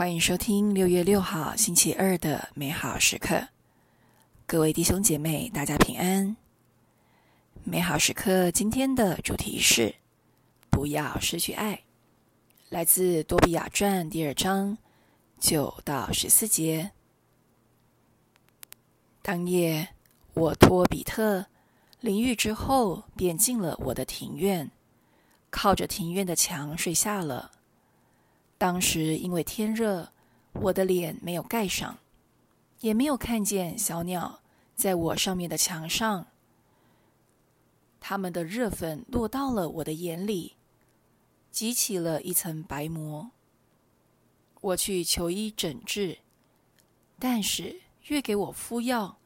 欢迎收听六月六号星期二的美好时刻，各位弟兄姐妹，大家平安。美好时刻今天的主题是不要失去爱，来自多比亚传第二章九到十四节。当夜，我托比特淋浴之后，便进了我的庭院，靠着庭院的墙睡下了。当时因为天热，我的脸没有盖上，也没有看见小鸟在我上面的墙上。它们的热粉落到了我的眼里，激起了一层白膜。我去求医诊治，但是越给我敷药，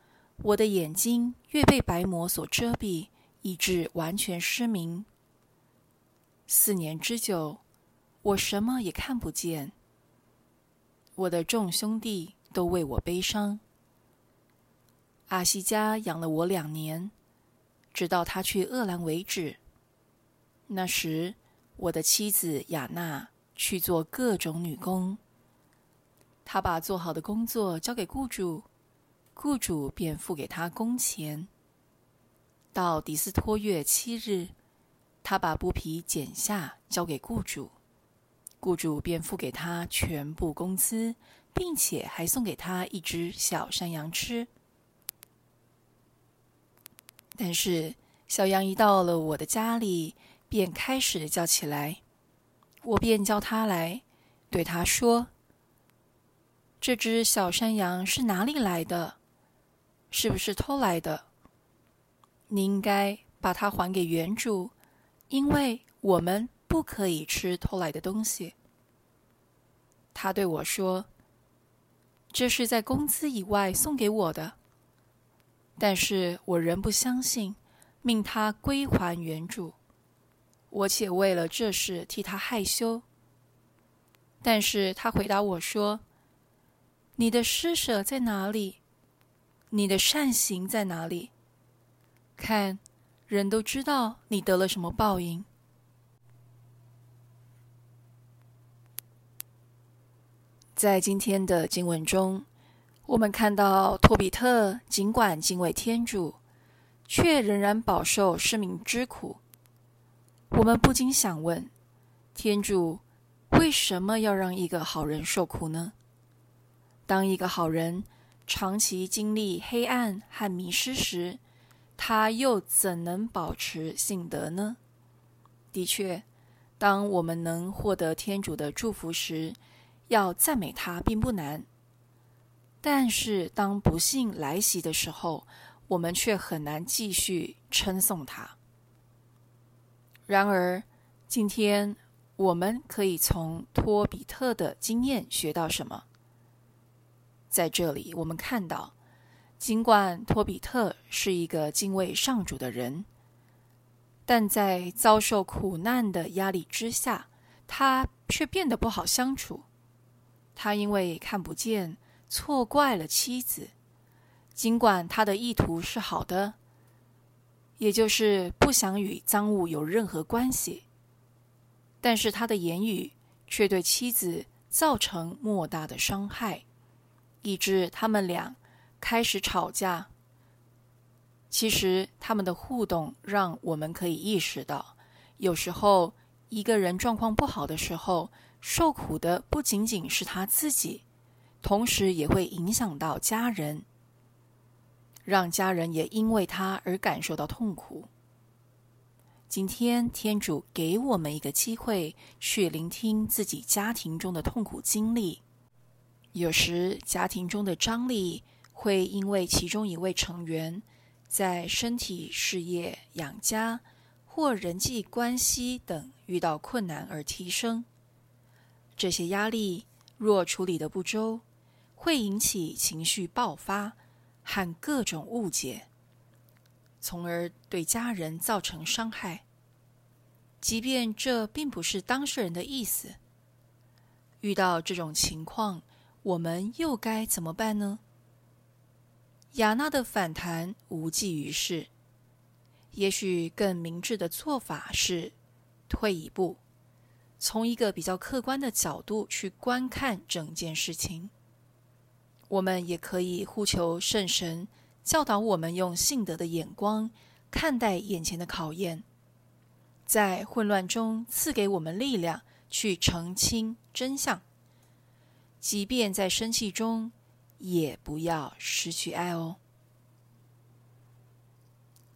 我的眼睛越被白膜所遮蔽，以致完全失明。四年之久。我什么也看不见，我的众兄弟都为我悲伤。阿西加养了我两年，直到他去厄兰为止。那时，我的妻子亚娜去做各种女工，她把做好的工作交给雇主，雇主便付给她工钱。到底斯托月七日，她把布匹剪下交给雇主。雇主便付给他全部工资，并且还送给他一只小山羊吃。但是小羊一到了我的家里，便开始叫起来。我便叫他来，对他说：“这只小山羊是哪里来的？是不是偷来的？你应该把它还给原主，因为我们。”不可以吃偷来的东西。他对我说：“这是在工资以外送给我的。”但是我仍不相信，命他归还原主。我且为了这事替他害羞。但是他回答我说：“你的施舍在哪里？你的善行在哪里？看，人都知道你得了什么报应。”在今天的经文中，我们看到托比特尽管敬畏天主，却仍然饱受失明之苦。我们不禁想问：天主为什么要让一个好人受苦呢？当一个好人长期经历黑暗和迷失时，他又怎能保持信德呢？的确，当我们能获得天主的祝福时，要赞美他并不难，但是当不幸来袭的时候，我们却很难继续称颂他。然而，今天我们可以从托比特的经验学到什么？在这里，我们看到，尽管托比特是一个敬畏上主的人，但在遭受苦难的压力之下，他却变得不好相处。他因为看不见，错怪了妻子。尽管他的意图是好的，也就是不想与赃物有任何关系，但是他的言语却对妻子造成莫大的伤害，以致他们俩开始吵架。其实他们的互动让我们可以意识到，有时候一个人状况不好的时候，受苦的不仅仅是他自己，同时也会影响到家人，让家人也因为他而感受到痛苦。今天天主给我们一个机会，去聆听自己家庭中的痛苦经历。有时家庭中的张力会因为其中一位成员在身体、事业、养家或人际关系等遇到困难而提升。这些压力若处理得不周，会引起情绪爆发和各种误解，从而对家人造成伤害。即便这并不是当事人的意思，遇到这种情况，我们又该怎么办呢？雅娜的反弹无济于事，也许更明智的做法是退一步。从一个比较客观的角度去观看整件事情。我们也可以呼求圣神教导我们用信德的眼光看待眼前的考验，在混乱中赐给我们力量去澄清真相。即便在生气中，也不要失去爱哦。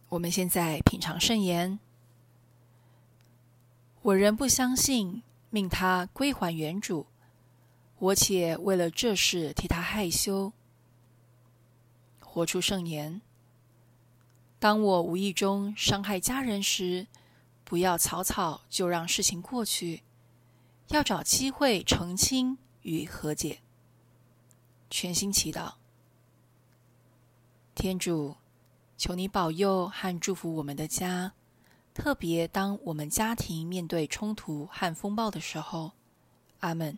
我们现在品尝圣言。我仍不相信，命他归还原主。我且为了这事替他害羞。活出圣言。当我无意中伤害家人时，不要草草就让事情过去，要找机会澄清与和解。全心祈祷。天主，求你保佑和祝福我们的家，特别当我们家庭面对冲突和风暴的时候。阿门。